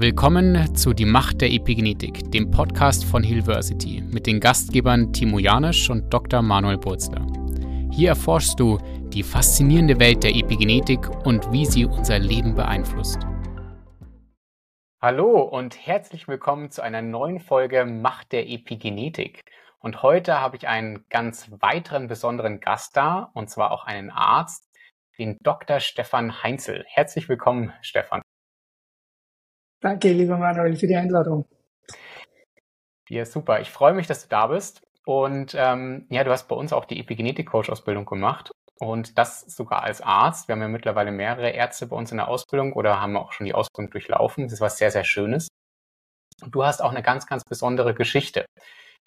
Willkommen zu Die Macht der Epigenetik, dem Podcast von Hillversity mit den Gastgebern Timo Janisch und Dr. Manuel Burzler. Hier erforschst du die faszinierende Welt der Epigenetik und wie sie unser Leben beeinflusst. Hallo und herzlich willkommen zu einer neuen Folge Macht der Epigenetik. Und heute habe ich einen ganz weiteren besonderen Gast da, und zwar auch einen Arzt, den Dr. Stefan Heinzel. Herzlich willkommen, Stefan. Danke, lieber Manuel, für die Einladung. Ja, super. Ich freue mich, dass du da bist. Und ähm, ja, du hast bei uns auch die Epigenetik-Coach-Ausbildung gemacht. Und das sogar als Arzt. Wir haben ja mittlerweile mehrere Ärzte bei uns in der Ausbildung oder haben auch schon die Ausbildung durchlaufen. Das ist was sehr, sehr Schönes. Und du hast auch eine ganz, ganz besondere Geschichte.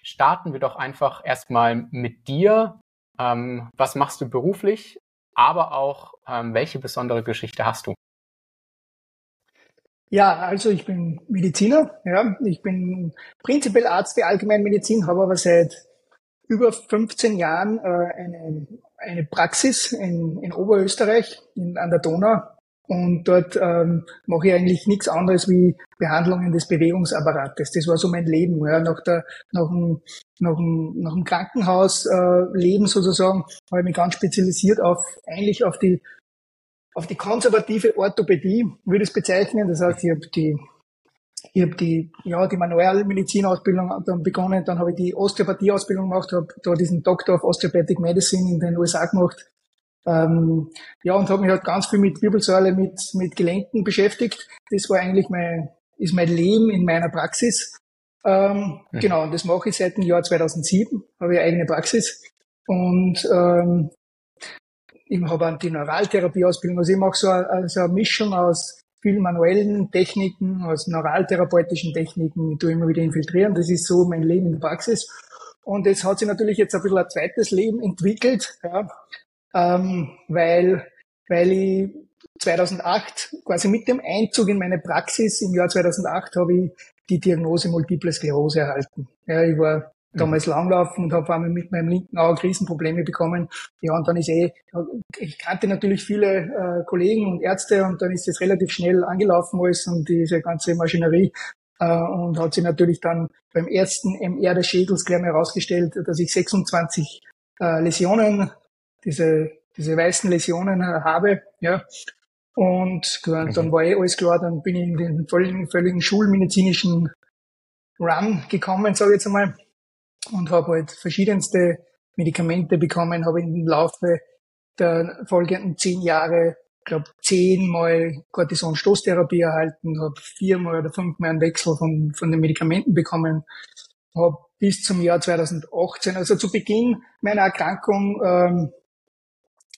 Starten wir doch einfach erstmal mit dir. Ähm, was machst du beruflich? aber auch, ähm, welche besondere Geschichte hast du? Ja, also ich bin Mediziner. Ja, ich bin prinzipiell Arzt für Allgemeinmedizin, habe aber seit über 15 Jahren äh, eine, eine Praxis in, in Oberösterreich in, an der Donau und dort ähm, mache ich eigentlich nichts anderes wie Behandlungen des Bewegungsapparates. Das war so mein Leben. Ja. Nach, der, nach, dem, nach, dem, nach dem Krankenhausleben äh, sozusagen habe ich mich ganz spezialisiert auf eigentlich auf die auf die konservative Orthopädie, würde ich es bezeichnen. Das heißt, ich habe die ich habe die, ja, die Manualmedizinausbildung dann begonnen, dann habe ich die Osteopathieausbildung gemacht, habe da diesen Doctor of Osteopathic Medicine in den USA gemacht ähm, ja, und habe mich halt ganz viel mit Wirbelsäule, mit, mit Gelenken beschäftigt. Das war eigentlich mein, ist mein Leben in meiner Praxis. Ähm, mhm. Genau, und das mache ich seit dem Jahr 2007, habe ich eine eigene Praxis. Und ähm, ich habe auch die Neuraltherapieausbildung. Also ich mache so eine, also eine Mischung aus vielen manuellen Techniken, aus neuraltherapeutischen Techniken, ich tue immer wieder infiltrieren. Das ist so mein Leben in der Praxis. Und es hat sich natürlich jetzt ein bisschen ein zweites Leben entwickelt. Ja ähm, weil, weil ich 2008, quasi mit dem Einzug in meine Praxis im Jahr 2008, habe ich die Diagnose Multiple Sklerose erhalten. Ja, ich war mhm. damals langlaufen und habe einmal mit meinem linken Auge Riesenprobleme bekommen. Ja, und dann ist eh, ich kannte natürlich viele äh, Kollegen und Ärzte und dann ist es relativ schnell angelaufen alles und diese ganze Maschinerie äh, und hat sich natürlich dann beim ersten MR des Schädels gleich mal herausgestellt, dass ich 26 äh, Läsionen diese, diese weißen Läsionen habe, ja. Und dann mhm. war eh alles klar, dann bin ich in den völligen, völligen schulmedizinischen Run gekommen, sage ich jetzt einmal, und habe halt verschiedenste Medikamente bekommen, habe im Laufe der folgenden zehn Jahre, glaube zehnmal Cortison-Stoßtherapie erhalten, habe viermal oder fünfmal einen Wechsel von, von den Medikamenten bekommen, habe bis zum Jahr 2018, also zu Beginn meiner Erkrankung, ähm,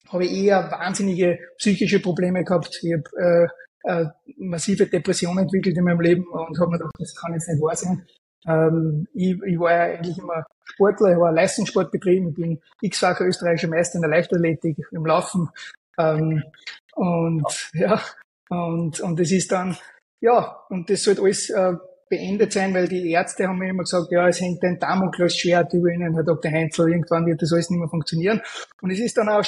habe ich eher wahnsinnige psychische Probleme gehabt. Ich habe äh, äh, massive Depressionen entwickelt in meinem Leben und habe mir gedacht, das kann jetzt nicht wahr sein. Ähm, ich, ich war ja eigentlich immer Sportler, ich war Leistungssport betrieben, ich bin x-facher österreichischer Meister in der Leichtathletik, im Laufen. Ähm, und ja, und, und das ist dann, ja, und das sollte alles äh, beendet sein, weil die Ärzte haben mir immer gesagt, ja, es hängt ein Damoklesschwert über ihnen, Herr Dr. Heinzel, irgendwann wird das alles nicht mehr funktionieren. Und es ist dann auch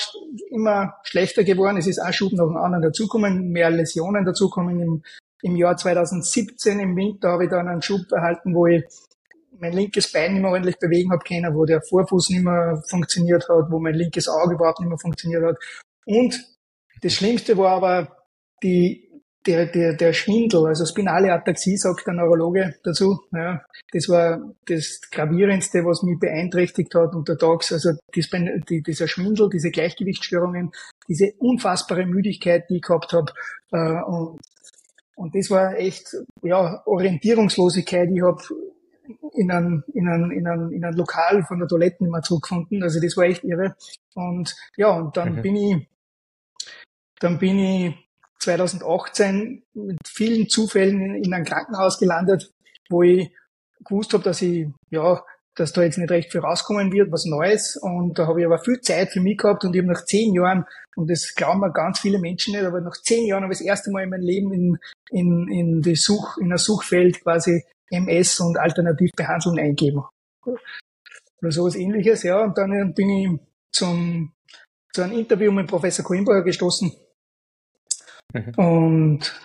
immer schlechter geworden, es ist ein Schub nach dem anderen dazukommen, mehr Läsionen dazukommen. Im, Im Jahr 2017, im Winter, habe ich dann einen Schub erhalten, wo ich mein linkes Bein nicht mehr ordentlich bewegen habe können, wo der Vorfuß nicht mehr funktioniert hat, wo mein linkes Auge überhaupt nicht mehr funktioniert hat. Und das Schlimmste war aber die der, der, der Schwindel, also spinale Ataxie, sagt der Neurologe dazu. Ja, das war das Gravierendste, was mich beeinträchtigt hat untertags. Also das, die, dieser Schwindel, diese Gleichgewichtsstörungen, diese unfassbare Müdigkeit, die ich gehabt habe. Äh, und, und das war echt ja, Orientierungslosigkeit. Ich habe in ein, in, ein, in, ein, in ein Lokal von der Toilette nicht mehr zurückgefunden. Also das war echt irre. Und ja, und dann mhm. bin ich dann bin ich 2018 mit vielen Zufällen in, in einem Krankenhaus gelandet, wo ich gewusst habe, dass ich, ja, dass da jetzt nicht recht viel rauskommen wird, was Neues. Und da habe ich aber viel Zeit für mich gehabt und ich habe nach zehn Jahren, und das glauben mir ganz viele Menschen nicht, aber nach zehn Jahren habe ich das erste Mal in meinem Leben in, in, in die Such, in ein Suchfeld quasi MS und Alternativbehandlung eingeben. Oder sowas ähnliches, ja. Und dann bin ich zum, zu einem Interview mit Professor Coimbra gestoßen, Mhm. Und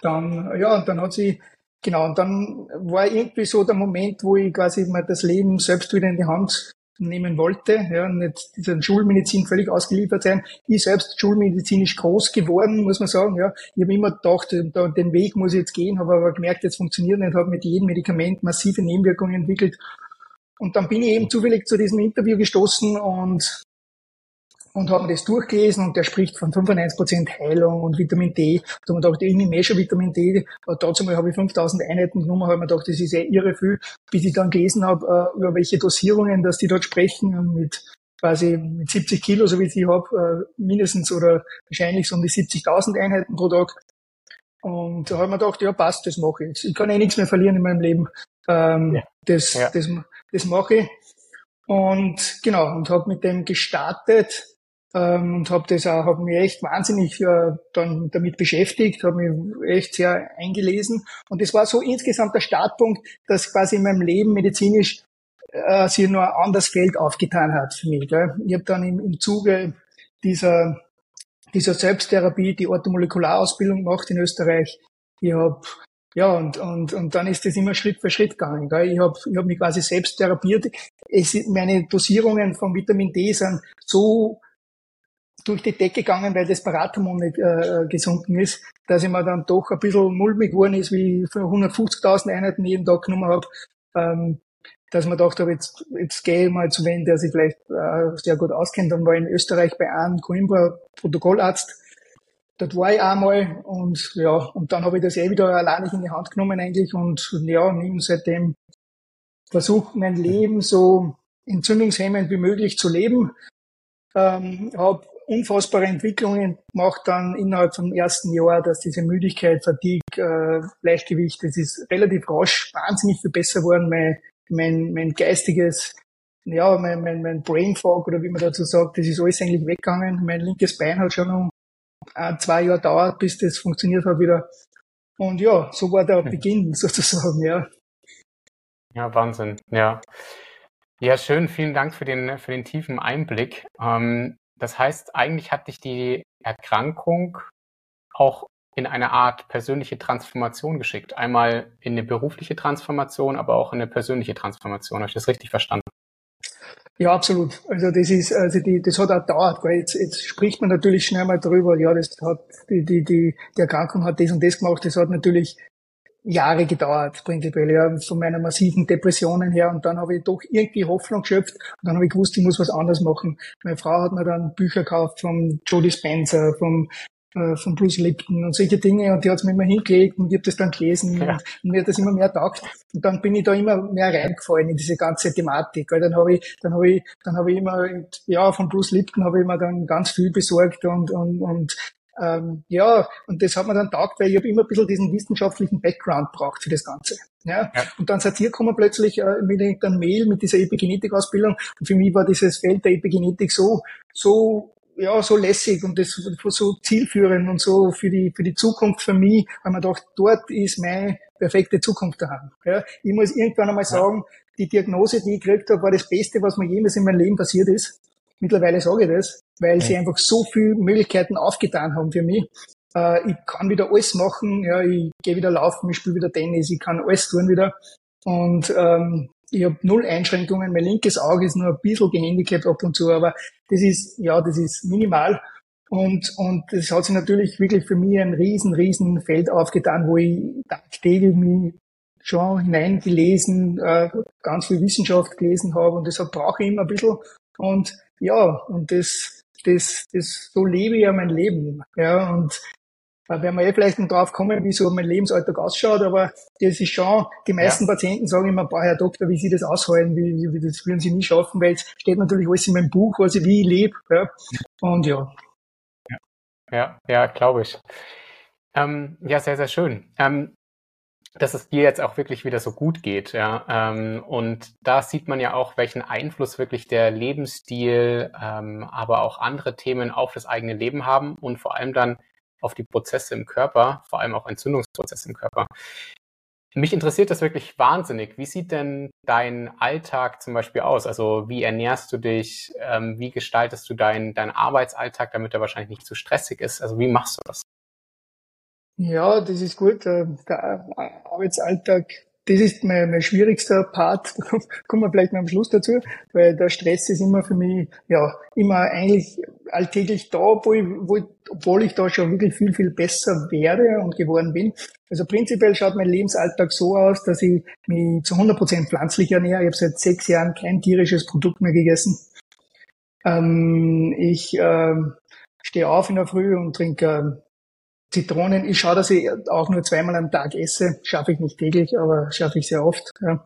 dann, ja, und dann hat sie, genau, und dann war irgendwie so der Moment, wo ich quasi mal das Leben selbst wieder in die Hand nehmen wollte, ja, nicht dieser Schulmedizin völlig ausgeliefert sein. Ich selbst schulmedizinisch groß geworden, muss man sagen, ja. Ich habe immer gedacht, den Weg muss ich jetzt gehen, habe aber gemerkt, jetzt funktioniert nicht, habe mit jedem Medikament massive Nebenwirkungen entwickelt. Und dann bin ich eben zufällig zu diesem Interview gestoßen und und habe mir das durchgelesen und der spricht von 95% Heilung und Vitamin D. Da habe ich gedacht, ich nehme eh schon Vitamin D. Aber dazu mal habe ich 5000 Einheiten genommen, habe mir gedacht, das ist eh irre viel, bis ich dann gelesen habe, äh, über welche Dosierungen, dass die dort sprechen mit quasi mit 70 Kilo, so wie ich sie habe, äh, mindestens oder wahrscheinlich so um die 70.000 Einheiten pro Tag. Und da habe ich mir gedacht, ja passt, das mache ich. Ich kann eh nichts mehr verlieren in meinem Leben. Ähm, ja. Das, ja. das, das mache ich. Und genau, und habe mit dem gestartet ähm, und habe das auch, habe mich echt wahnsinnig äh, dann damit beschäftigt, habe mich echt sehr eingelesen und das war so insgesamt der Startpunkt, dass quasi in meinem Leben medizinisch äh, sich nur ein anderes Feld aufgetan hat für mich. Gell? Ich habe dann im, im Zuge dieser dieser Selbsttherapie die Orthomolekularausbildung gemacht in Österreich. Ich habe ja, und, und, und dann ist das immer Schritt für Schritt gegangen. Gell? Ich habe ich hab mich quasi selbst therapiert. Es, meine Dosierungen von Vitamin D sind so durch die Decke gegangen, weil das Parathormon nicht äh, gesunken ist, dass ich mir dann doch ein bisschen mulmig geworden ist, wie ich 150.000 Einheiten jeden Tag genommen habe, ähm, dass man gedacht habe, jetzt, jetzt gehe ich mal zu wen, der sich vielleicht äh, sehr gut auskennt. Dann war ich in Österreich bei einem Coimbra Protokollarzt. Dort war ich einmal und ja, und dann habe ich das eh wieder alleine in die Hand genommen eigentlich und ja, nehme seitdem versucht mein Leben so entzündungshemmend wie möglich zu leben. Ähm, habe unfassbare Entwicklungen gemacht dann innerhalb vom ersten Jahr, dass diese Müdigkeit, Fatigue, äh, Leichtgewicht, das ist relativ rasch wahnsinnig viel besser geworden. Mein, mein, mein geistiges, ja, mein, mein, mein Brain Fog oder wie man dazu sagt, das ist alles eigentlich weggegangen. Mein linkes Bein hat schon noch ein, zwei Jahre dauert, bis das funktioniert hat wieder. Und ja, so war der Beginn sozusagen, ja. Ja, Wahnsinn, ja. Ja, schön. Vielen Dank für den, für den tiefen Einblick. Ähm, das heißt, eigentlich hat dich die Erkrankung auch in eine Art persönliche Transformation geschickt. Einmal in eine berufliche Transformation, aber auch in eine persönliche Transformation. Habe ich das richtig verstanden? Ja, absolut. Also das ist, also die, das hat auch dauert, weil jetzt, jetzt spricht man natürlich schnell mal drüber, ja, das hat die, die, die, die Erkrankung hat das und das gemacht, das hat natürlich Jahre gedauert, prinzipiell, ja, von meiner massiven Depressionen her. Und dann habe ich doch irgendwie Hoffnung geschöpft und dann habe ich gewusst, ich muss was anderes machen. Meine Frau hat mir dann Bücher gekauft vom Joe Dispenza, vom äh, von Bruce Lipton und solche Dinge und die hat es mir immer hingelegt und ich habe das dann gelesen ja. und, und, mir hat das immer mehr taugt und dann bin ich da immer mehr reingefallen in diese ganze Thematik. Weil dann habe ich, dann habe ich, dann habe ich immer, ja, von Bruce Lipton habe ich mir dann ganz viel besorgt und, und, und ähm, ja, und das hat mir dann taugt, weil ich habe immer ein bisschen diesen wissenschaftlichen Background braucht für das Ganze. Ja? ja. Und dann seid ihr gekommen plötzlich äh, mit einem Mail mit dieser Epigenetik-Ausbildung. Und für mich war dieses Feld der Epigenetik so, so ja, so lässig und das so zielführend und so für die, für die Zukunft für mich, weil man dachte, dort ist meine perfekte Zukunft daheim. Ja, ich muss irgendwann einmal sagen, die Diagnose, die ich gekriegt habe, war das Beste, was mir jemals in meinem Leben passiert ist. Mittlerweile sage ich das, weil sie einfach so viele Möglichkeiten aufgetan haben für mich. Äh, ich kann wieder alles machen, ja, ich gehe wieder laufen, ich spiele wieder Tennis, ich kann alles tun wieder. Und ähm, ich habe null Einschränkungen. Mein linkes Auge ist nur ein bisschen gehandicapt ab und zu, aber das ist, ja, das ist minimal. Und, und das hat sich natürlich wirklich für mich ein riesen, riesen Feld aufgetan, wo ich tagtäglich mich schon hineingelesen, äh, ganz viel Wissenschaft gelesen habe und deshalb brauche ich immer ein bisschen. Und ja, und das, das, das, so lebe ich ja mein Leben. Ja, und da werden wir eh vielleicht noch drauf kommen, wie so mein Lebensalltag ausschaut, aber das ist schon, die meisten ja. Patienten sagen immer, boah, Herr Doktor, wie Sie das aushalten, wie, wie, das würden Sie nie schaffen, weil es steht natürlich alles in meinem Buch, also wie ich lebe. Ja. Und ja. Ja, ja, glaube ich. Ähm, ja, sehr, sehr schön. Ähm, dass es dir jetzt auch wirklich wieder so gut geht, ja. Ähm, und da sieht man ja auch, welchen Einfluss wirklich der Lebensstil, ähm, aber auch andere Themen auf das eigene Leben haben und vor allem dann auf die Prozesse im Körper, vor allem auch Entzündungsprozesse im Körper. Mich interessiert das wirklich wahnsinnig. Wie sieht denn dein Alltag zum Beispiel aus? Also wie ernährst du dich? Ähm, wie gestaltest du deinen dein Arbeitsalltag, damit er wahrscheinlich nicht zu stressig ist? Also wie machst du das? Ja, das ist gut. Äh, der Arbeitsalltag das ist mein, mein schwierigster Part. Da kommen wir vielleicht noch am Schluss dazu, weil der Stress ist immer für mich, ja, immer eigentlich alltäglich da, obwohl ich, wo ich, obwohl ich da schon wirklich viel, viel besser werde und geworden bin. Also prinzipiell schaut mein Lebensalltag so aus, dass ich mich zu 100 Prozent pflanzlich ernähre. Ich habe seit sechs Jahren kein tierisches Produkt mehr gegessen. Ähm, ich ähm, stehe auf in der Früh und trinke Zitronen, ich schaue, dass ich auch nur zweimal am Tag esse. Schaffe ich nicht täglich, aber schaffe ich sehr oft. Ja.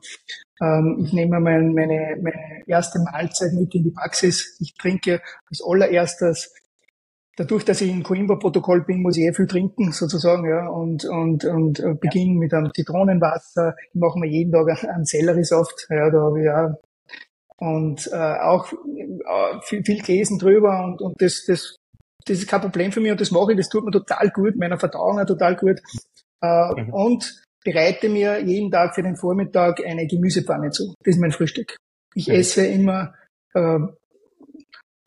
Ähm, ich nehme mein, meine, meine erste Mahlzeit mit in die Praxis. Ich trinke als allererstes, dadurch, dass ich im Coimbra-Protokoll bin, muss ich eh viel trinken, sozusagen, ja, und, und, und äh, beginne mit einem Zitronenwasser. Ich mache mir jeden Tag einen Selleriesaft, ja, da habe ich ja und äh, auch äh, viel, viel gelesen drüber und, und das, das das ist kein Problem für mich und das mache ich, das tut mir total gut, meiner Verdauung auch total gut. Äh, mhm. Und bereite mir jeden Tag für den Vormittag eine Gemüsepfanne zu. Das ist mein Frühstück. Ich mhm. esse immer äh,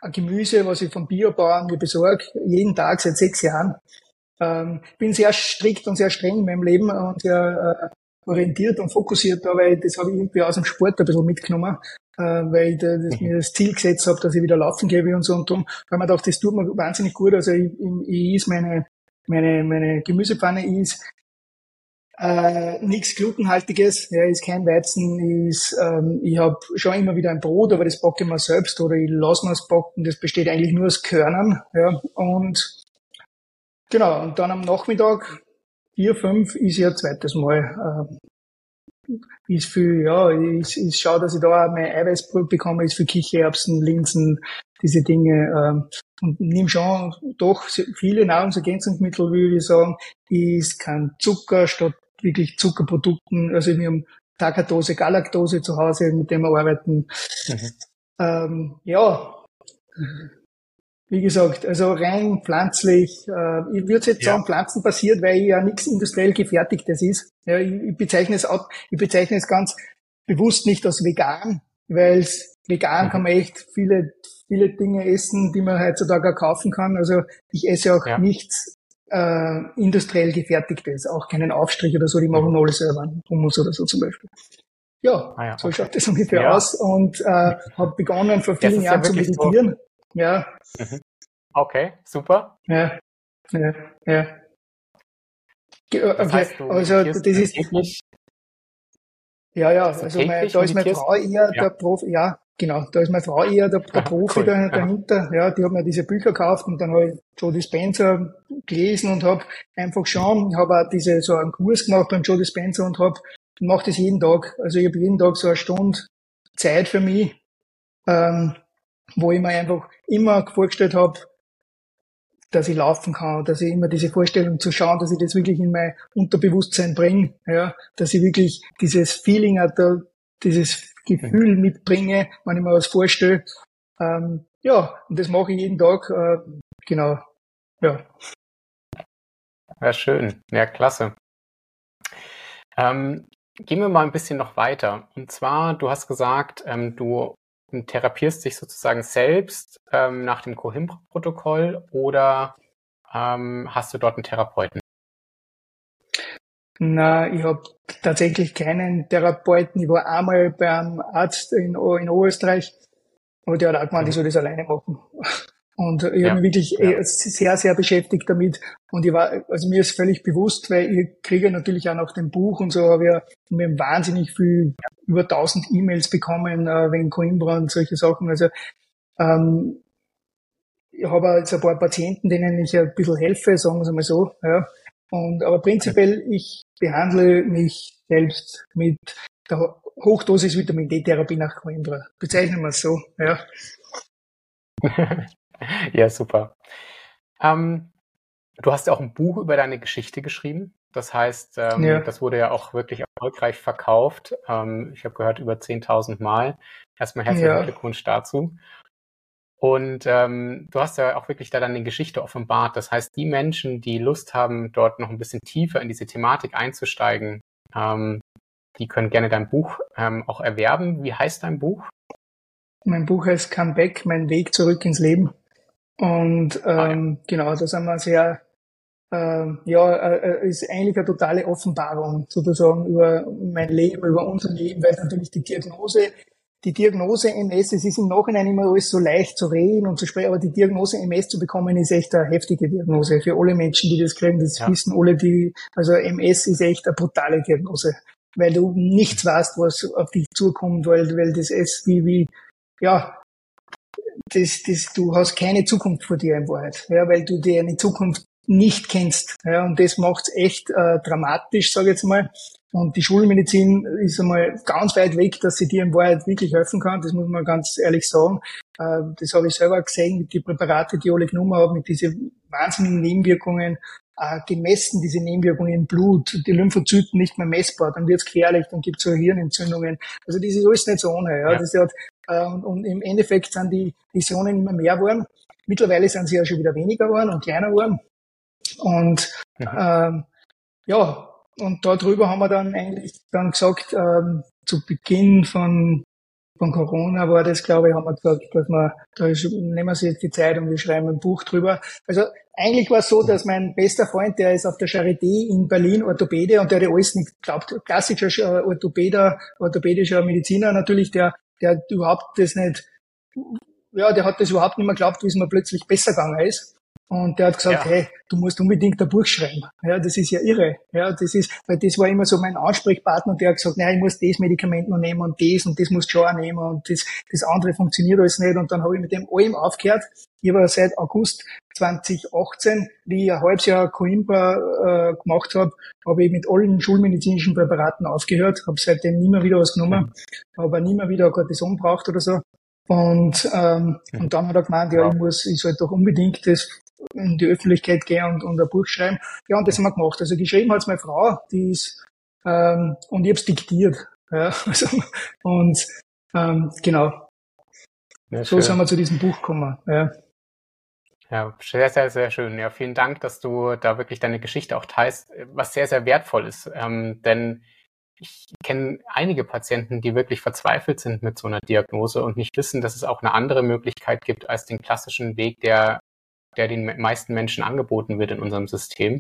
ein Gemüse, was ich vom Biobauern mir besorge, jeden Tag seit sechs Jahren. Ähm, bin sehr strikt und sehr streng in meinem Leben und sehr äh, orientiert und fokussiert weil das habe ich irgendwie aus dem Sport ein bisschen mitgenommen, äh, weil ich da, das, mir das Ziel gesetzt habe, dass ich wieder laufen gehe und so und darum, weil man dachte, das tut mir wahnsinnig gut. Also ich, ich, ich meine, meine, meine Gemüsepfanne ist äh, nichts Glutenhaltiges, ja, ist kein Weizen, ist, ähm, ich habe schon immer wieder ein Brot, aber das backe ich mir selbst oder ich lasse mir es backen, das besteht eigentlich nur aus Körnern, ja, und genau, und dann am Nachmittag vier, fünf ist ja zweites Mal. Äh, ist viel, ja, ich, ich schaue, dass ich da auch mein Eiweiß bekomme, ist für Kichererbsen, Linsen, diese Dinge. Ähm, und nimm schon doch viele Nahrungsergänzungsmittel, würde ich sagen, ist kein Zucker statt wirklich Zuckerprodukten. Also wir haben Tagatose, Galaktose zu Hause, mit dem wir arbeiten. Mhm. Ähm, ja, wie gesagt, also rein pflanzlich. Äh, ich würde jetzt ja. sagen, pflanzenbasiert, weil ja nichts industriell gefertigtes ist. Ja, ich, ich bezeichne es auch, ich bezeichne es ganz bewusst nicht als vegan, weil vegan mhm. kann man echt viele, viele Dinge essen, die man heutzutage auch kaufen kann. Also ich esse auch ja. nichts äh, industriell gefertigtes, auch keinen Aufstrich oder so, die machen mhm. alles selber, Hummus oder so zum Beispiel. Ja, ah ja so okay. schaut das ungefähr ja. aus und äh, habe begonnen vor vielen Jahren zu meditieren. So ja. Mhm. Okay, super. Ja, ja, ja. Okay, das heißt, also das ist. Täglich? Ja, ja, also mein, da ist meine Frau eher ja. der Profi, ja, genau, da ist meine Frau eher der, der Profi cool. dahinter. Ja, die hat mir diese Bücher gekauft und dann habe ich Joe Dispenza gelesen und habe einfach schon, ich habe auch diese so einen Kurs gemacht beim Joe Dispenza und habe mache das jeden Tag. Also ich habe jeden Tag so eine Stunde Zeit für mich, ähm, wo ich mir einfach immer vorgestellt habe, dass ich laufen kann, dass ich immer diese Vorstellung zu schauen, dass ich das wirklich in mein Unterbewusstsein bringe, ja, dass ich wirklich dieses Feeling, dieses Gefühl mhm. mitbringe, wenn ich mir was vorstelle. Ähm, ja, und das mache ich jeden Tag, äh, genau, ja. Ja, schön. Ja, klasse. Ähm, gehen wir mal ein bisschen noch weiter. Und zwar, du hast gesagt, ähm, du therapierst dich sozusagen selbst ähm, nach dem Coimbra-Protokoll oder ähm, hast du dort einen Therapeuten? Na, ich habe tatsächlich keinen Therapeuten. Ich war einmal beim Arzt in, in Oberösterreich, aber der hat auch gemeint, mhm. ich soll das alleine machen. Und ich ja. habe mich wirklich ja. sehr, sehr beschäftigt damit. Und ich war, also mir ist völlig bewusst, weil ich kriege natürlich auch nach dem Buch und so, habe ja mir wahnsinnig viel, über 1000 E-Mails bekommen, äh, wegen Coimbra und solche Sachen. Also, ähm, ich habe jetzt ein paar Patienten, denen ich ein bisschen helfe, sagen wir es mal so, ja. Und, aber prinzipiell, ich behandle mich selbst mit der Hochdosis Vitamin D-Therapie nach Coimbra. Bezeichnen wir es so, ja. Ja, super. Ähm, du hast ja auch ein Buch über deine Geschichte geschrieben. Das heißt, ähm, ja. das wurde ja auch wirklich erfolgreich verkauft. Ähm, ich habe gehört, über 10.000 Mal. Erstmal herzlichen ja. Glückwunsch dazu. Und ähm, du hast ja auch wirklich da dann die Geschichte offenbart. Das heißt, die Menschen, die Lust haben, dort noch ein bisschen tiefer in diese Thematik einzusteigen, ähm, die können gerne dein Buch ähm, auch erwerben. Wie heißt dein Buch? Mein Buch heißt Comeback, mein Weg zurück ins Leben. Und ähm, ah, ja. genau, da sind wir sehr, äh, ja, äh, ist eigentlich eine totale Offenbarung sozusagen über mein Leben, über unser Leben, weil natürlich die Diagnose, die Diagnose MS, es ist im Nachhinein immer alles so leicht zu reden und zu sprechen, aber die Diagnose MS zu bekommen, ist echt eine heftige Diagnose für alle Menschen, die das kriegen. Das ja. wissen alle, die, also MS ist echt eine brutale Diagnose, weil du nichts weißt, was auf dich zukommt, weil, weil das ist wie, wie, ja, das, das, du hast keine Zukunft vor dir in Wahrheit, ja, weil du dir eine Zukunft nicht kennst. Ja, und das macht's echt äh, dramatisch, sage ich jetzt mal. Und die Schulmedizin ist einmal ganz weit weg, dass sie dir in Wahrheit wirklich helfen kann. Das muss man ganz ehrlich sagen. Äh, das habe ich selber gesehen mit den Präparate, die alle genommen haben, mit diesen wahnsinnigen Nebenwirkungen, äh, gemessen, diese Nebenwirkungen im Blut, die Lymphozyten nicht mehr messbar, dann wird's gefährlich, dann gibt's so Hirnentzündungen. Also das ist alles nicht so ohne. Ja. ja. Das hat, äh, und, und im Endeffekt sind die Visionen immer mehr geworden. Mittlerweile sind sie ja schon wieder weniger geworden und kleiner geworden. Und mhm. ähm, ja, und darüber haben wir dann eigentlich dann gesagt, ähm, zu Beginn von, von Corona war das, glaube ich, haben wir gesagt, dass wir, da nehmen wir sich jetzt die Zeit und wir schreiben ein Buch drüber. Also eigentlich war es so, dass mein bester Freund, der ist auf der Charité in Berlin Orthopäde und der hat alles nicht glaubt, klassischer Orthopäder, orthopädischer Mediziner natürlich, der, der überhaupt das nicht, ja, der hat das überhaupt nicht mehr geglaubt, wie es mir plötzlich besser gegangen ist. Und der hat gesagt, ja. hey, du musst unbedingt ein Buch schreiben. Ja, das ist ja irre. Ja, das ist, weil das war immer so mein Ansprechpartner und der hat gesagt, nein, ich muss das Medikament noch nehmen und das und das musst du schon auch nehmen und das, das andere funktioniert alles nicht. Und dann habe ich mit dem allem aufgehört. Ich war seit August 2018, wie ich ein halbes Jahr Coimbra äh, gemacht habe, habe ich mit allen schulmedizinischen Präparaten aufgehört, habe seitdem nie mehr wieder was genommen, mhm. aber nie mehr wieder Cortison braucht oder so. Und, ähm, mhm. und dann hat er gemeint, ja, ich muss, ich soll doch unbedingt das in die Öffentlichkeit gehen und, und ein Buch schreiben. Ja, und das haben wir gemacht. Also geschrieben hat's meine Frau, die ist, ähm, und ich habe es diktiert. Ja, also, und ähm, genau. Ja, so sind wir zu diesem Buch gekommen. Ja. Ja, sehr, sehr, sehr schön. Ja, vielen Dank, dass du da wirklich deine Geschichte auch teilst, was sehr, sehr wertvoll ist. Ähm, denn ich kenne einige Patienten, die wirklich verzweifelt sind mit so einer Diagnose und nicht wissen, dass es auch eine andere Möglichkeit gibt als den klassischen Weg der der den meisten Menschen angeboten wird in unserem System.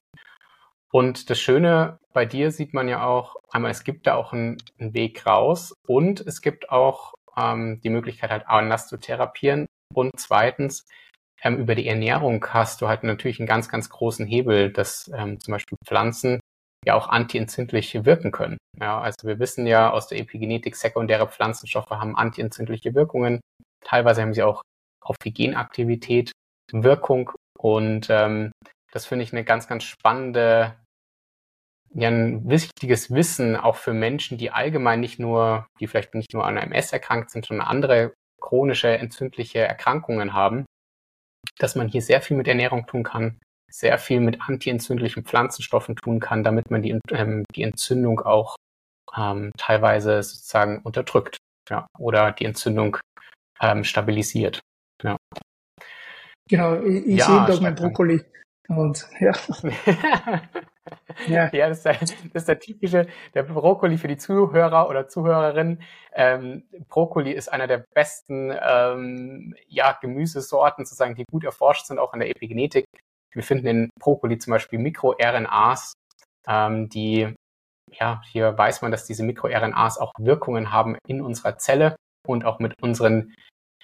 Und das Schöne bei dir sieht man ja auch, einmal, es gibt da auch einen, einen Weg raus und es gibt auch ähm, die Möglichkeit, halt anders zu therapieren. Und zweitens, ähm, über die Ernährung hast du halt natürlich einen ganz, ganz großen Hebel, dass ähm, zum Beispiel Pflanzen ja auch antientzündlich wirken können. Ja, also wir wissen ja aus der Epigenetik, sekundäre Pflanzenstoffe haben antientzündliche Wirkungen. Teilweise haben sie auch auf die Genaktivität Wirkung. Und ähm, das finde ich eine ganz, ganz spannende, ja, ein wichtiges Wissen auch für Menschen, die allgemein nicht nur, die vielleicht nicht nur an MS erkrankt sind, sondern andere chronische entzündliche Erkrankungen haben, dass man hier sehr viel mit Ernährung tun kann, sehr viel mit antientzündlichen Pflanzenstoffen tun kann, damit man die, ähm, die Entzündung auch ähm, teilweise sozusagen unterdrückt ja, oder die Entzündung ähm, stabilisiert. Ja. Genau, ich, ich ja, sehe da mein Brokkoli. Und ja. ja. ja, das ist, der, das ist der typische, der Brokkoli für die Zuhörer oder Zuhörerinnen. Ähm, Brokkoli ist einer der besten ähm, ja, Gemüsesorten, sozusagen, die gut erforscht sind, auch in der Epigenetik. Wir finden in Brokkoli zum Beispiel MikroRNAs, ähm, die, ja, hier weiß man, dass diese MikroRNAs auch Wirkungen haben in unserer Zelle und auch mit unseren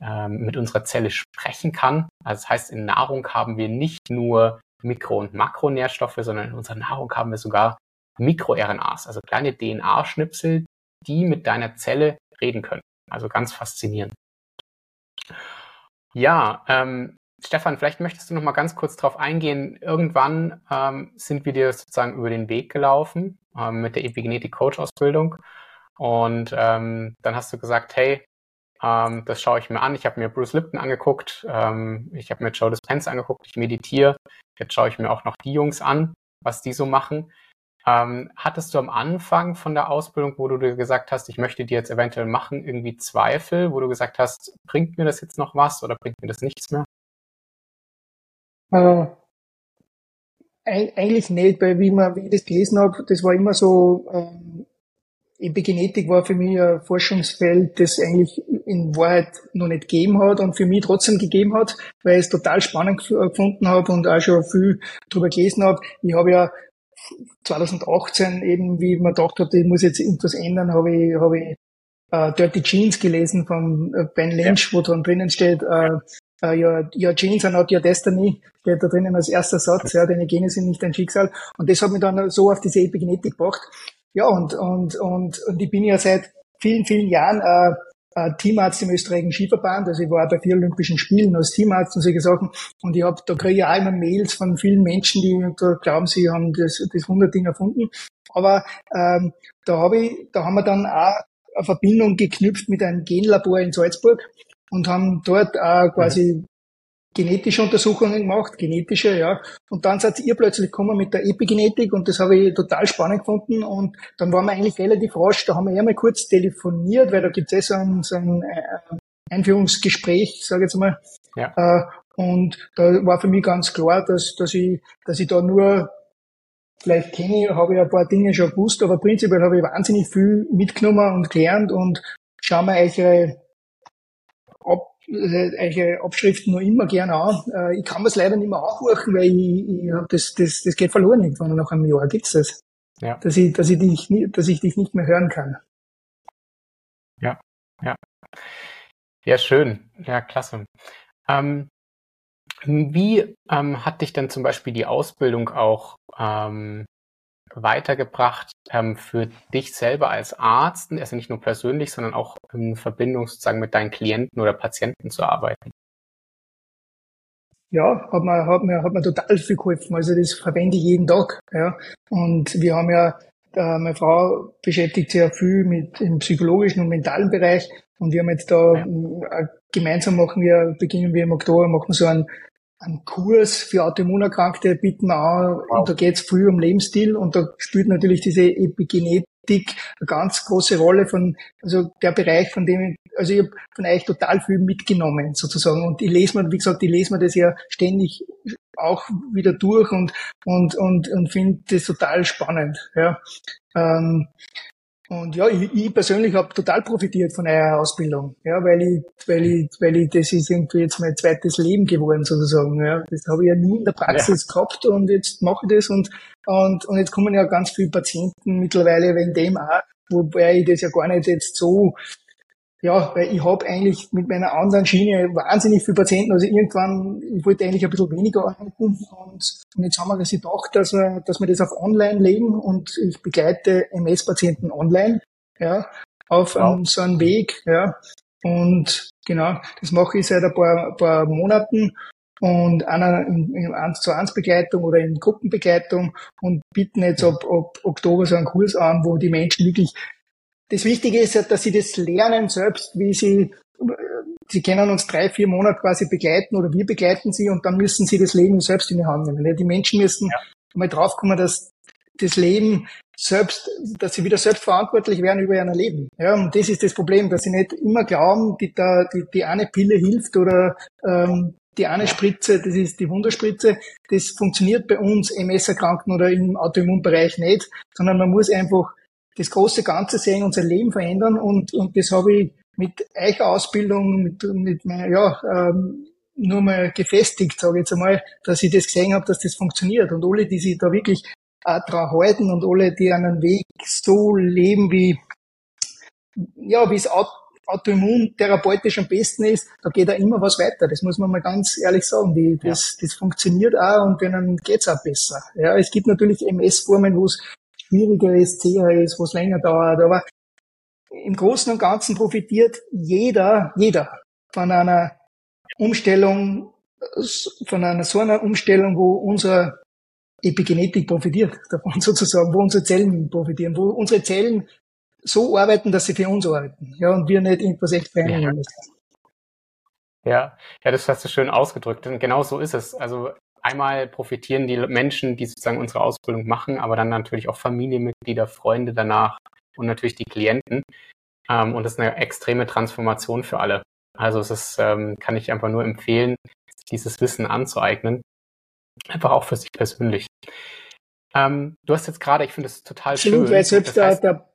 mit unserer Zelle sprechen kann. Also das heißt, in Nahrung haben wir nicht nur Mikro- und Makronährstoffe, sondern in unserer Nahrung haben wir sogar MikroRNAs, also kleine DNA-Schnipsel, die mit deiner Zelle reden können. Also ganz faszinierend. Ja, ähm, Stefan, vielleicht möchtest du noch mal ganz kurz darauf eingehen. Irgendwann ähm, sind wir dir sozusagen über den Weg gelaufen ähm, mit der Epigenetik Coach Ausbildung und ähm, dann hast du gesagt, hey, ähm, das schaue ich mir an. Ich habe mir Bruce Lipton angeguckt. Ähm, ich habe mir Joe Dispenza angeguckt. Ich meditiere. Jetzt schaue ich mir auch noch die Jungs an, was die so machen. Ähm, hattest du am Anfang von der Ausbildung, wo du dir gesagt hast, ich möchte die jetzt eventuell machen, irgendwie Zweifel, wo du gesagt hast, bringt mir das jetzt noch was oder bringt mir das nichts mehr? Äh, eigentlich nicht, weil wie, man, wie ich das gelesen habe, das war immer so, ähm, Epigenetik war für mich ein Forschungsfeld, das eigentlich in Wahrheit noch nicht gegeben hat und für mich trotzdem gegeben hat, weil ich es total spannend gefunden habe und auch schon viel drüber gelesen habe. Ich habe ja 2018 eben, wie man gedacht hat, ich muss jetzt irgendwas ändern, habe ich, habe ich uh, Dirty Jeans gelesen von äh, Ben Lynch, ja. wo dran drinnen steht, uh, uh, your, your Jeans are not your destiny, steht da drinnen als erster Satz, ja, deine Gene sind nicht dein Schicksal. Und das hat mich dann so auf diese Epigenetik gebracht. Ja, und, und, und, und ich bin ja seit vielen, vielen Jahren äh, äh, Teamarzt im österreichischen Skiverband. Also ich war bei vier Olympischen Spielen als Teamarzt und solche Sachen. Und ich habe, da kriege ich auch immer Mails von vielen Menschen, die da glauben, sie haben das, das Wunderding erfunden. Aber ähm, da habe ich, da haben wir dann auch eine Verbindung geknüpft mit einem Genlabor in Salzburg und haben dort auch quasi genetische Untersuchungen gemacht, genetische, ja. Und dann seid ihr plötzlich gekommen mit der Epigenetik und das habe ich total spannend gefunden. Und dann waren wir eigentlich relativ rasch, da haben wir ja mal kurz telefoniert, weil da gibt es eh so ein, so ein äh, Einführungsgespräch, sage ich jetzt mal. Ja. Äh, und da war für mich ganz klar, dass, dass ich, dass ich da nur vielleicht kenne ich, habe ich ein paar Dinge schon gewusst, aber prinzipiell habe ich wahnsinnig viel mitgenommen und gelernt und schaue mir eure ab, eure Abschriften noch immer gerne an. Äh, ich kann es leider nicht mehr aufrufen, weil ich, ich das, das, das geht verloren irgendwann nach einem Jahr. Gibt's das? Ja. Dass ich, dass ich dich, dass ich dich nicht mehr hören kann. Ja, ja. Ja, schön. Ja, klasse. Ähm, wie ähm, hat dich denn zum Beispiel die Ausbildung auch ähm, weitergebracht ähm, für dich selber als Arzt, also nicht nur persönlich, sondern auch in Verbindung sozusagen mit deinen Klienten oder Patienten zu arbeiten? Ja, hat mir, hat mir, hat mir total viel geholfen. Also das verwende ich jeden Tag. Ja. Und wir haben ja, äh, meine Frau beschäftigt sich ja viel mit dem psychologischen und mentalen Bereich. Und wir haben jetzt da ja. Äh, gemeinsam machen wir, beginnen wir im Oktober, machen so einen einen Kurs für Autoimmunerkrankte bieten wir an. Wow. Und da geht es viel um Lebensstil und da spielt natürlich diese Epigenetik eine ganz große Rolle von, also der Bereich, von dem, also ich habe von euch total viel mitgenommen sozusagen. Und ich lese mir, wie gesagt, ich lese mir das ja ständig auch wieder durch und, und, und, und finde das total spannend. Ja. Ähm, und ja, ich, ich persönlich habe total profitiert von eurer Ausbildung, ja, weil ich, weil ich, weil ich, das ist irgendwie jetzt mein zweites Leben geworden sozusagen. Ja. Das habe ich ja nie in der Praxis ja. gehabt und jetzt mache ich das und, und, und jetzt kommen ja ganz viele Patienten mittlerweile wegen dem auch, wobei ich das ja gar nicht jetzt so ja, weil ich habe eigentlich mit meiner anderen Schiene wahnsinnig viele Patienten. Also irgendwann, ich wollte eigentlich ein bisschen weniger arbeiten und, und jetzt haben wir sich gedacht, dass wir, dass wir das auf online legen und ich begleite MS-Patienten online, ja, auf wow. um, so einem Weg, ja. Und genau, das mache ich seit ein paar, paar Monaten und einer in, in 1 zu 1 Begleitung oder in Gruppenbegleitung und bieten jetzt ab, ab Oktober so einen Kurs an, wo die Menschen wirklich das Wichtige ist ja, dass sie das lernen selbst, wie sie, sie können uns drei, vier Monate quasi begleiten oder wir begleiten sie und dann müssen sie das Leben selbst in die Hand nehmen. Die Menschen müssen ja. mal draufkommen, dass das Leben selbst, dass sie wieder selbst verantwortlich werden über ihr Leben. Ja, und das ist das Problem, dass sie nicht immer glauben, die, die, die eine Pille hilft oder ähm, die eine Spritze, das ist die Wunderspritze, das funktioniert bei uns MS-Erkrankten oder im Autoimmunbereich nicht, sondern man muss einfach das große Ganze sehen, unser Leben verändern und, und das habe ich mit eicher Ausbildung, mit, mit meiner, ja, ähm, nur mal gefestigt, sage ich jetzt einmal, dass ich das gesehen habe, dass das funktioniert. Und alle, die sich da wirklich äh, dran halten und alle, die einen Weg so leben, wie, ja, wie es autoimmuntherapeutisch am besten ist, da geht da immer was weiter. Das muss man mal ganz ehrlich sagen. Die, das, ja. das funktioniert auch und denen geht's auch besser. Ja, es gibt natürlich MS-Formen, wo es schwieriger ist, zäher ist, wo es länger dauert. Aber im Großen und Ganzen profitiert jeder, jeder von einer Umstellung, von einer so einer Umstellung, wo unsere Epigenetik profitiert davon sozusagen, wo unsere Zellen profitieren, wo unsere Zellen so arbeiten, dass sie für uns arbeiten, ja, und wir nicht irgendwas echt verändern müssen. Ja, ja, das hast du schön ausgedrückt. Und genau so ist es. Also einmal profitieren die Menschen, die sozusagen unsere Ausbildung machen, aber dann natürlich auch Familienmitglieder, Freunde danach und natürlich die Klienten. Ähm, und das ist eine extreme Transformation für alle. Also es ist, ähm, kann ich einfach nur empfehlen, dieses Wissen anzueignen. Einfach auch für sich persönlich. Ähm, du hast jetzt gerade, ich finde es total Stimmt, schön. Selbst das heißt, da, da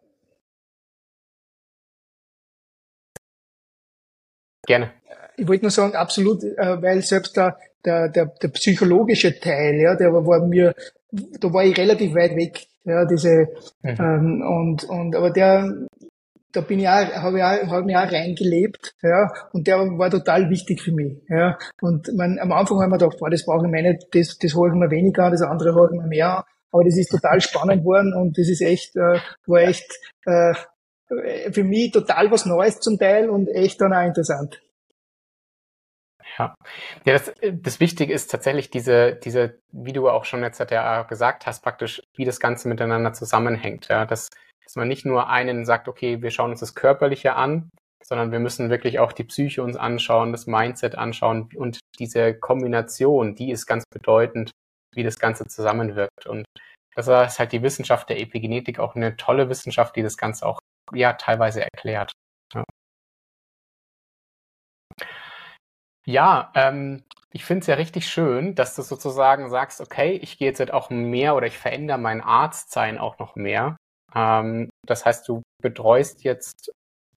Gerne. Ich wollte nur sagen, absolut, äh, weil selbst da der, der, der psychologische Teil, ja, der war mir, da war ich relativ weit weg. Ja, diese mhm. ähm, und und aber der da bin ich auch, habe ich auch, hab mich auch reingelebt, ja, und der war total wichtig für mich, ja. Und man, am Anfang haben wir gedacht, boah, das brauche ich mir nicht, das, das hole ich mir weniger an, das andere hole ich mir mehr an. Aber das ist total spannend geworden und das ist echt, äh, war echt äh, für mich total was Neues zum Teil und echt dann auch interessant. Ja, ja das, das Wichtige ist tatsächlich diese, diese, wie du auch schon jetzt ja gesagt hast, praktisch, wie das Ganze miteinander zusammenhängt. Ja, dass, dass man nicht nur einen sagt, okay, wir schauen uns das Körperliche an, sondern wir müssen wirklich auch die Psyche uns anschauen, das Mindset anschauen und diese Kombination, die ist ganz bedeutend, wie das Ganze zusammenwirkt. Und das ist halt die Wissenschaft der Epigenetik auch eine tolle Wissenschaft, die das Ganze auch ja teilweise erklärt. Ja. Ja, ähm, ich finde es ja richtig schön, dass du sozusagen sagst, okay, ich gehe jetzt halt auch mehr oder ich verändere mein Arztsein auch noch mehr. Ähm, das heißt, du betreust jetzt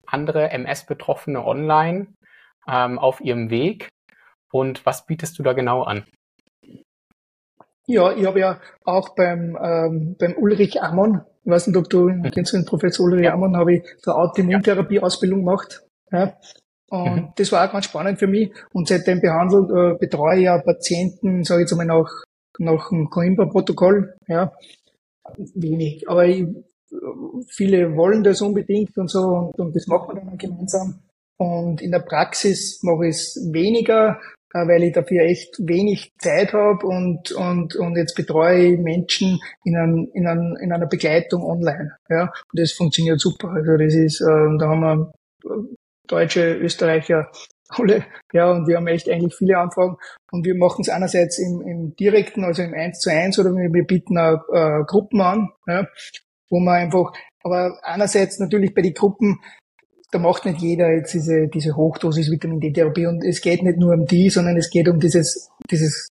andere MS-Betroffene online ähm, auf ihrem Weg. Und was bietest du da genau an? Ja, ich habe ja auch beim, ähm, beim Ulrich Ammon, ich weiß nicht, ob du mhm. kennst den Professor Ulrich ja. Ammon, habe ich so Autoimmuntherapie-Ausbildung gemacht. Ja. Und mhm. das war auch ganz spannend für mich. Und seitdem behandelt, äh, betreue ich ja Patienten, sage ich jetzt mal, nach, nach dem Coimbra-Protokoll. Ja. Wenig. Aber ich, viele wollen das unbedingt und so und, und das machen wir dann gemeinsam. Und in der Praxis mache ich es weniger, weil ich dafür echt wenig Zeit habe und, und, und jetzt betreue ich Menschen in, einem, in, einem, in einer Begleitung online. Ja. Und das funktioniert super. Also das ist, äh, da haben wir Deutsche, Österreicher, alle, ja, und wir haben echt eigentlich viele Anfragen. Und wir machen es einerseits im, im direkten, also im 1 zu 1 oder wir bieten auch, äh, Gruppen an, ja, wo man einfach, aber einerseits natürlich bei den Gruppen, da macht nicht jeder jetzt diese, diese Hochdosis Vitamin D-Therapie und es geht nicht nur um die, sondern es geht um dieses, dieses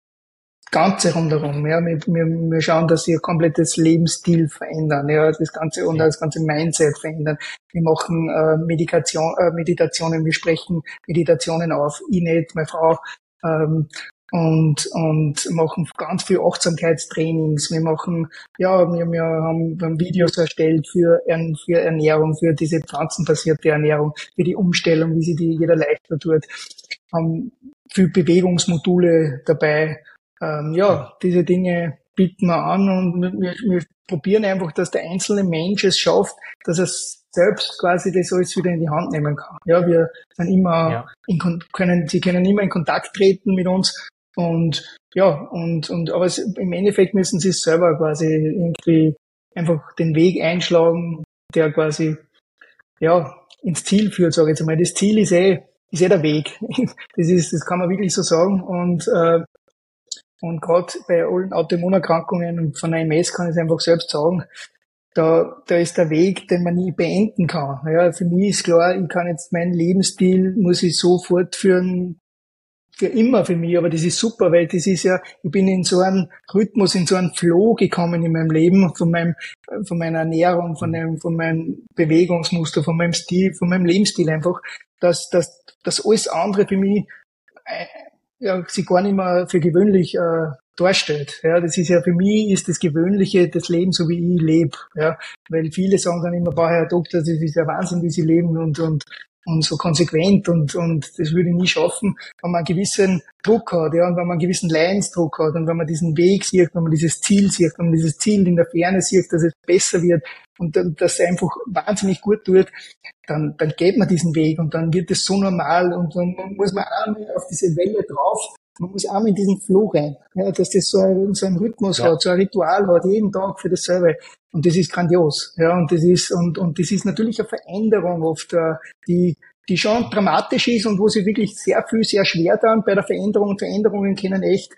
Ganze rundherum. Ja, wir, wir, wir schauen, dass sie ihr komplettes Lebensstil verändern, ja, das ganze und das ganze Mindset verändern. Wir machen äh, Medikation, äh, Meditationen, wir sprechen Meditationen auf. Ich nicht, meine Frau. Ähm, und, und machen ganz viel Achtsamkeitstrainings. Wir machen, ja, wir, wir, haben, wir haben Videos erstellt für, für Ernährung, für diese pflanzenbasierte Ernährung, für die Umstellung, wie sie die jeder leichter tut. Haben viel Bewegungsmodule dabei, ähm, ja, diese Dinge bieten wir an und wir, wir probieren einfach, dass der einzelne Mensch es schafft, dass er selbst quasi das alles wieder in die Hand nehmen kann. Ja, wir sind immer ja. in, können, sie können immer in Kontakt treten mit uns und ja, und, und, aber es, im Endeffekt müssen sie selber quasi irgendwie einfach den Weg einschlagen, der quasi, ja, ins Ziel führt, sage ich jetzt einmal. Das Ziel ist eh, ist eh der Weg. Das ist, das kann man wirklich so sagen. Und äh, und gerade bei allen Autoimmunerkrankungen und von MS kann ich es einfach selbst sagen, da, da ist der Weg, den man nie beenden kann. Ja, für mich ist klar, ich kann jetzt meinen Lebensstil, muss ich so fortführen, für immer für mich, aber das ist super, weil das ist ja, ich bin in so einen Rhythmus, in so einen Flow gekommen in meinem Leben, von meinem, von meiner Ernährung, von dem, von meinem Bewegungsmuster, von meinem Stil, von meinem Lebensstil einfach, dass, dass, dass alles andere für mich ja, sie gar nicht mehr für gewöhnlich äh, darstellt. Ja, das ist ja für mich ist das Gewöhnliche das Leben, so wie ich lebe. Ja, weil viele sagen dann immer, Herr Doktor, das ist ja Wahnsinn, wie Sie leben und und und so konsequent und und das würde ich nie schaffen, wenn man einen gewissen Druck hat, ja, und wenn man einen gewissen Leidensdruck hat und wenn man diesen Weg sieht, wenn man dieses Ziel sieht, wenn man dieses Ziel in der Ferne sieht, dass es besser wird und das einfach wahnsinnig gut tut, dann, dann geht man diesen Weg und dann wird es so normal und dann muss man einmal auf diese Welle drauf, man muss einmal in diesen Flow rein, ja, dass das so ein, so ein Rhythmus ja. hat, so ein Ritual hat, jeden Tag für dasselbe. Und das ist grandios, ja, und das ist, und, und das ist natürlich eine Veränderung oft, äh, die, die schon dramatisch ist und wo sie wirklich sehr viel, sehr schwer dann bei der Veränderung und Veränderungen können echt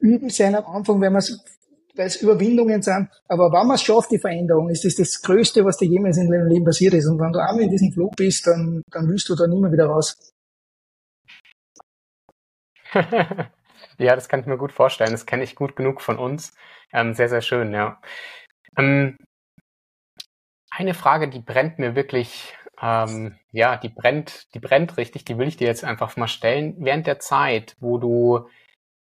üben sein am Anfang, wenn man es weil es Überwindungen sind. Aber wenn man es schafft, die Veränderung, ist das das Größte, was dir jemals in deinem Leben passiert ist. Und wenn du einmal in diesem Flug bist, dann, dann willst du da nicht mehr wieder raus. ja, das kann ich mir gut vorstellen. Das kenne ich gut genug von uns. Ähm, sehr, sehr schön, ja. Ähm, eine Frage, die brennt mir wirklich ähm, ja, die brennt, die brennt richtig, die will ich dir jetzt einfach mal stellen. Während der Zeit, wo du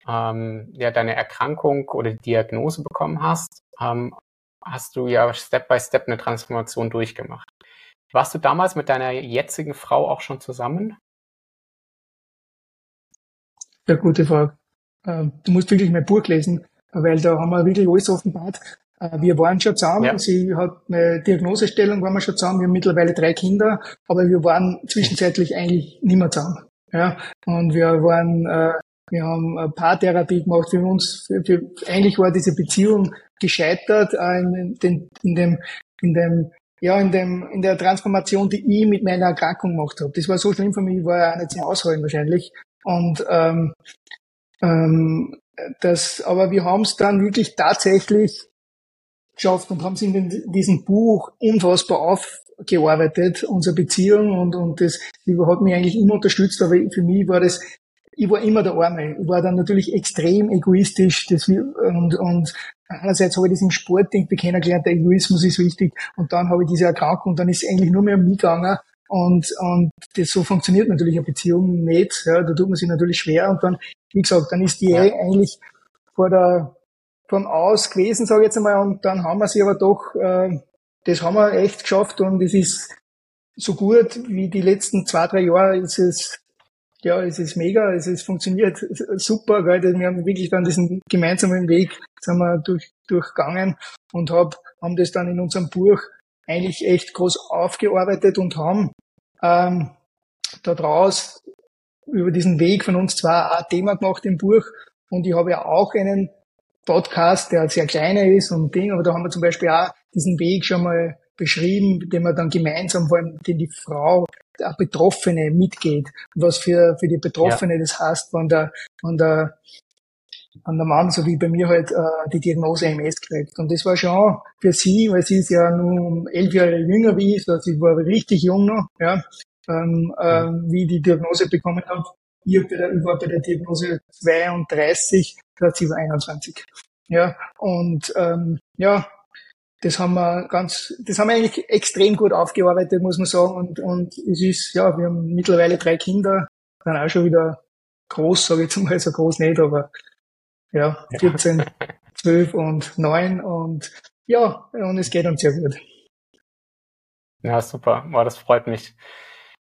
ähm, ja deine Erkrankung oder die Diagnose bekommen hast, ähm, hast du ja Step by Step eine Transformation durchgemacht. Warst du damals mit deiner jetzigen Frau auch schon zusammen? Ja, gute Frage. Ähm, du musst wirklich mein Buch lesen, weil da haben wir wirklich alles offenbart. Äh, wir waren schon zusammen. Ja. Sie hat eine Diagnosestellung, waren wir schon zusammen. Wir haben mittlerweile drei Kinder, aber wir waren zwischenzeitlich eigentlich nicht mehr zusammen. Ja, und wir waren, äh, wir haben Paartherapie gemacht für uns. Für, für, eigentlich war diese Beziehung gescheitert äh, in, in, in dem, in dem ja, in dem, in der Transformation, die ich mit meiner Erkrankung gemacht habe. Das war so schlimm für mich, war ja auch nicht zum Aushalten wahrscheinlich. Und ähm, ähm, das, aber wir haben es dann wirklich tatsächlich geschafft und haben es in diesem Buch unfassbar aufgearbeitet, unsere Beziehung und, und das hat mich eigentlich immer unterstützt, aber für mich war das, ich war immer der Arme. Ich war dann natürlich extrem egoistisch das, und, und einerseits habe ich das im Sport irgendwie kennengelernt, der Egoismus ist wichtig und dann habe ich diese Erkrankung, dann ist es eigentlich nur mehr um mich gegangen und, und das so funktioniert natürlich eine Beziehung nicht. Ja, da tut man sich natürlich schwer und dann, wie gesagt, dann ist die ja. eigentlich vor der vom Aus gewesen, sage ich jetzt einmal, und dann haben wir sie aber doch, äh, das haben wir echt geschafft und es ist so gut wie die letzten zwei, drei Jahre ist es, ja, es ist mega, es ist funktioniert super, gell? wir haben wirklich dann diesen gemeinsamen Weg, sind wir durch, durchgegangen und hab, haben das dann in unserem Buch eigentlich echt groß aufgearbeitet und haben ähm, daraus über diesen Weg von uns zwar ein Thema gemacht im Buch und ich habe ja auch einen Podcast, der sehr kleiner ist und Ding, aber da haben wir zum Beispiel auch diesen Weg schon mal beschrieben, den wir dann gemeinsam, vor allem, den die Frau, der Betroffene mitgeht, was für, für die Betroffene ja. das heißt, wenn der, wenn der, wenn der Mann, so wie bei mir halt, äh, die Diagnose MS kriegt. Und das war schon für sie, weil sie ist ja nur um elf Jahre jünger wie ich, also sie war richtig jung noch, ja, ähm, äh, wie die Diagnose bekommen hat. Ich, der, ich war bei der Diagnose 32, da sie war 21. Ja, und ähm, ja, das haben wir ganz, das haben wir eigentlich extrem gut aufgearbeitet, muss man sagen. Und, und es ist, ja, wir haben mittlerweile drei Kinder, dann auch schon wieder groß, sage ich jetzt mal, so groß nicht, aber ja, 14, 12 und 9 und ja, und es geht uns sehr gut. Ja, super. Boah, das freut mich.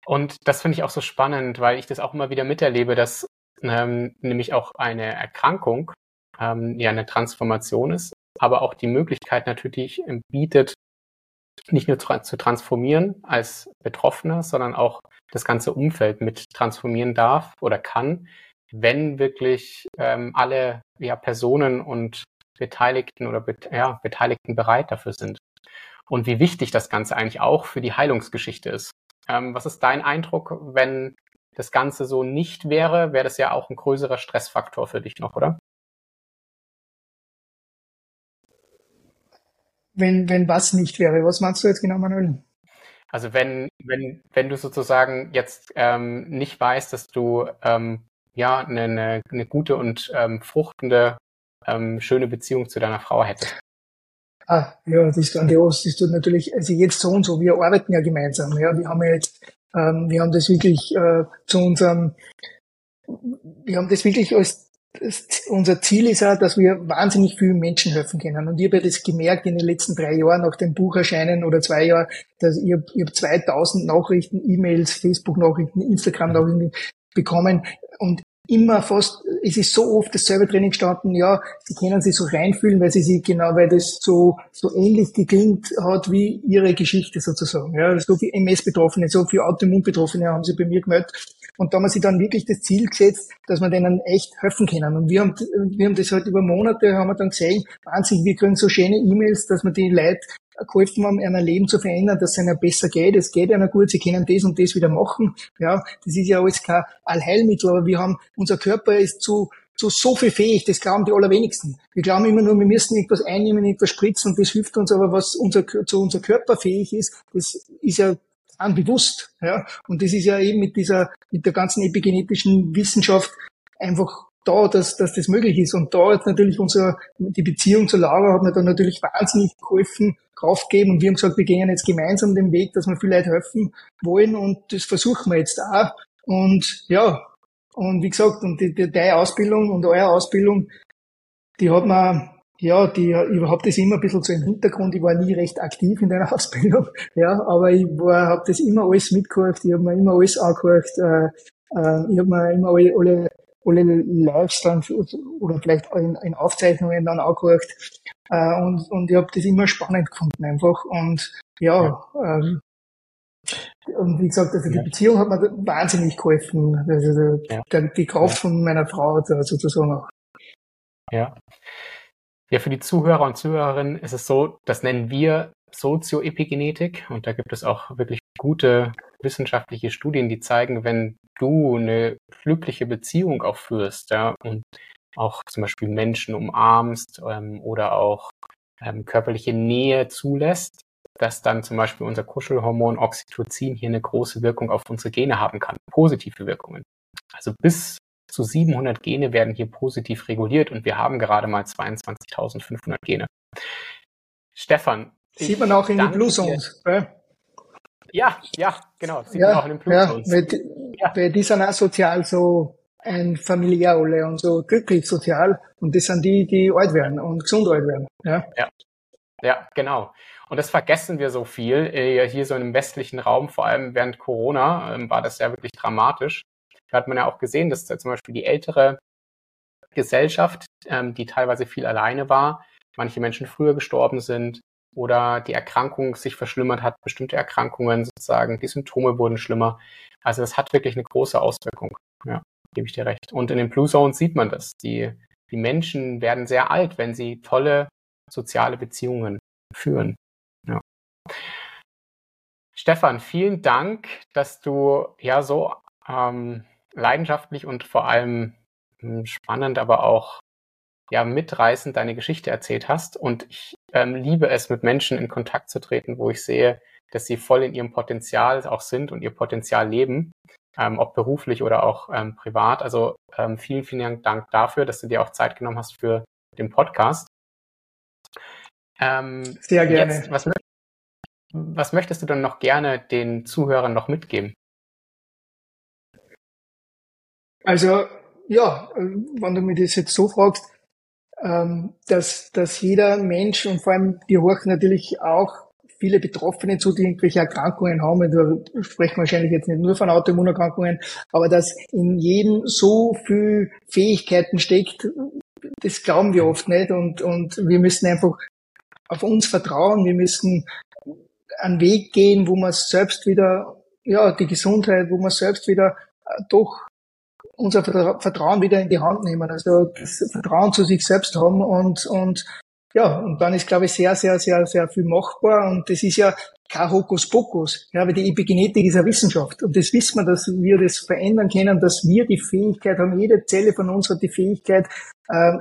Und das finde ich auch so spannend, weil ich das auch immer wieder miterlebe, dass ähm, nämlich auch eine Erkrankung ähm, ja eine Transformation ist, aber auch die Möglichkeit natürlich bietet, nicht nur tra zu transformieren als Betroffener, sondern auch das ganze Umfeld mit transformieren darf oder kann, wenn wirklich ähm, alle ja, Personen und Beteiligten oder Bet ja, Beteiligten bereit dafür sind. Und wie wichtig das Ganze eigentlich auch für die Heilungsgeschichte ist. Ähm, was ist dein Eindruck, wenn das Ganze so nicht wäre, wäre das ja auch ein größerer Stressfaktor für dich noch, oder? Wenn, wenn was nicht wäre. Was meinst du jetzt genau, Manuel? Also wenn, wenn, wenn du sozusagen jetzt ähm, nicht weißt, dass du ähm, ja eine, eine, eine gute und ähm, fruchtende, ähm, schöne Beziehung zu deiner Frau hättest. Ah, ja, das ist grandios. Das tut natürlich, also jetzt so und so, wir arbeiten ja gemeinsam. Ja, wir haben ja jetzt, ähm, wir haben das wirklich äh, zu unserem, wir haben das wirklich als unser Ziel ist auch, dass wir wahnsinnig vielen Menschen helfen können. Und ich habe das gemerkt in den letzten drei Jahren nach dem Buch erscheinen oder zwei Jahren, dass ich, ich habe 2000 Nachrichten, E-Mails, Facebook-Nachrichten, Instagram-Nachrichten bekommen. Und immer fast, es ist so oft dasselbe Training gestanden, ja, sie können sich so reinfühlen, weil sie sich genau, weil das so, so ähnlich geklingt hat wie ihre Geschichte sozusagen. Ja, so viel MS-Betroffene, so viel Autoimmun-Betroffene haben sie bei mir gemeldet. Und da haben wir sich dann wirklich das Ziel gesetzt, dass wir denen echt helfen können. Und wir haben, wir haben das halt über Monate, haben wir dann gesehen, wahnsinnig, wir kriegen so schöne E-Mails, dass wir die Leute geholfen haben, ihr Leben zu verändern, dass es ihnen besser geht. Es geht ihnen gut, sie können das und das wieder machen. Ja, das ist ja alles kein Allheilmittel, aber wir haben, unser Körper ist zu, zu so viel fähig, das glauben die allerwenigsten. Wir glauben immer nur, wir müssen irgendwas einnehmen, irgendwas spritzen und das hilft uns, aber was unser, zu unser Körper fähig ist, das ist ja unbewusst. Ja? Und das ist ja eben mit dieser, mit der ganzen epigenetischen Wissenschaft einfach da, dass, dass das möglich ist. Und da hat natürlich unsere, die Beziehung zu Laura hat mir dann natürlich wahnsinnig geholfen, Kraft geben. Und wir haben gesagt, wir gehen jetzt gemeinsam den Weg, dass wir viel Leute helfen wollen. Und das versuchen wir jetzt auch. Und ja, und wie gesagt, und die, die, deine Ausbildung und eure Ausbildung, die hat man, ja, die, ich habe das immer ein bisschen so im Hintergrund. Ich war nie recht aktiv in deiner Ausbildung, ja, aber ich war, habe das immer alles mitgehört. Ich habe mir immer alles angehört. Äh, äh, ich habe mir immer alle, alle, alle Lives dann oder vielleicht in, in Aufzeichnungen dann angehört. Äh, und, und ich habe das immer spannend gefunden einfach. Und ja, ja. Ähm, und wie gesagt, also die ja. Beziehung hat mir wahnsinnig geholfen. Also die, ja. die Kraft von meiner Frau sozusagen auch. Ja. Ja, für die Zuhörer und Zuhörerinnen ist es so, das nennen wir Sozioepigenetik und da gibt es auch wirklich gute wissenschaftliche Studien, die zeigen, wenn du eine glückliche Beziehung auch führst, ja, und auch zum Beispiel Menschen umarmst ähm, oder auch ähm, körperliche Nähe zulässt, dass dann zum Beispiel unser Kuschelhormon Oxytocin hier eine große Wirkung auf unsere Gene haben kann, positive Wirkungen. Also bis zu 700 Gene werden hier positiv reguliert und wir haben gerade mal 22.500 Gene. Stefan. Sieht man auch in den Blue Zones. Ja, ja, genau. Sieht ja, man auch in den Blue ja. Weil, ja. weil die sind auch sozial so ein familiär alle und so glücklich sozial und das sind die, die alt werden und gesund alt werden. Ja, ja, ja genau. Und das vergessen wir so viel. Äh, hier so im westlichen Raum, vor allem während Corona, ähm, war das ja wirklich dramatisch. Da hat man ja auch gesehen, dass zum Beispiel die ältere Gesellschaft, ähm, die teilweise viel alleine war, manche Menschen früher gestorben sind oder die Erkrankung sich verschlimmert hat, bestimmte Erkrankungen sozusagen, die Symptome wurden schlimmer. Also das hat wirklich eine große Auswirkung. Ja, gebe ich dir recht. Und in den Blue Zones sieht man das. Die, die Menschen werden sehr alt, wenn sie tolle soziale Beziehungen führen. Ja. Stefan, vielen Dank, dass du ja so ähm, leidenschaftlich und vor allem hm, spannend, aber auch ja mitreißend deine Geschichte erzählt hast. Und ich ähm, liebe es, mit Menschen in Kontakt zu treten, wo ich sehe, dass sie voll in ihrem Potenzial auch sind und ihr Potenzial leben, ähm, ob beruflich oder auch ähm, privat. Also ähm, vielen, vielen Dank dafür, dass du dir auch Zeit genommen hast für den Podcast. Ähm, Sehr gerne. Jetzt, was, was möchtest du dann noch gerne den Zuhörern noch mitgeben? Also ja, wenn du mir das jetzt so fragst, dass, dass jeder Mensch und vor allem die horchen natürlich auch viele Betroffene zu, die irgendwelche Erkrankungen haben. Da sprechen wir wahrscheinlich jetzt nicht nur von Autoimmunerkrankungen, aber dass in jedem so viel Fähigkeiten steckt, das glauben wir oft nicht und, und wir müssen einfach auf uns vertrauen. Wir müssen einen Weg gehen, wo man selbst wieder, ja, die Gesundheit, wo man selbst wieder äh, doch unser Vertrauen wieder in die Hand nehmen, also das Vertrauen zu sich selbst haben und, und ja, und dann ist, glaube ich, sehr, sehr, sehr, sehr viel machbar und das ist ja kein Hokuspokus, ja, weil die Epigenetik ist eine Wissenschaft und das wissen wir, dass wir das verändern können, dass wir die Fähigkeit haben, jede Zelle von uns hat die Fähigkeit, äh,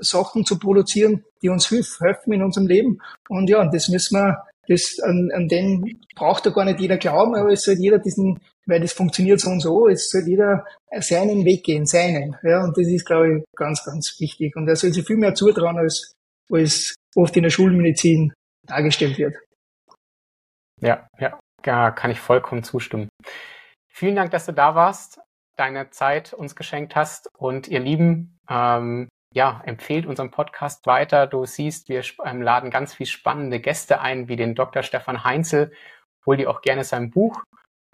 Sachen zu produzieren, die uns helfen in unserem Leben und ja, das müssen wir das, an, an den braucht da gar nicht jeder glauben, aber es soll jeder diesen, weil das funktioniert so und so, es soll jeder seinen Weg gehen, seinen. Ja, und das ist, glaube ich, ganz, ganz wichtig. Und er soll sich viel mehr zutrauen, als, als oft in der Schulmedizin dargestellt wird. Ja, ja, ja, kann ich vollkommen zustimmen. Vielen Dank, dass du da warst, deine Zeit uns geschenkt hast und ihr Lieben, ähm, ja, empfehlt unseren Podcast weiter. Du siehst, wir ähm, laden ganz viel spannende Gäste ein, wie den Dr. Stefan Heinzel. Hol dir auch gerne sein Buch.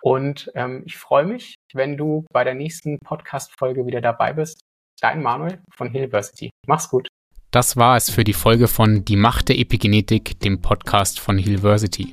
Und ähm, ich freue mich, wenn du bei der nächsten Podcast-Folge wieder dabei bist. Dein Manuel von Hillversity. Mach's gut. Das war es für die Folge von Die Macht der Epigenetik, dem Podcast von Hillversity.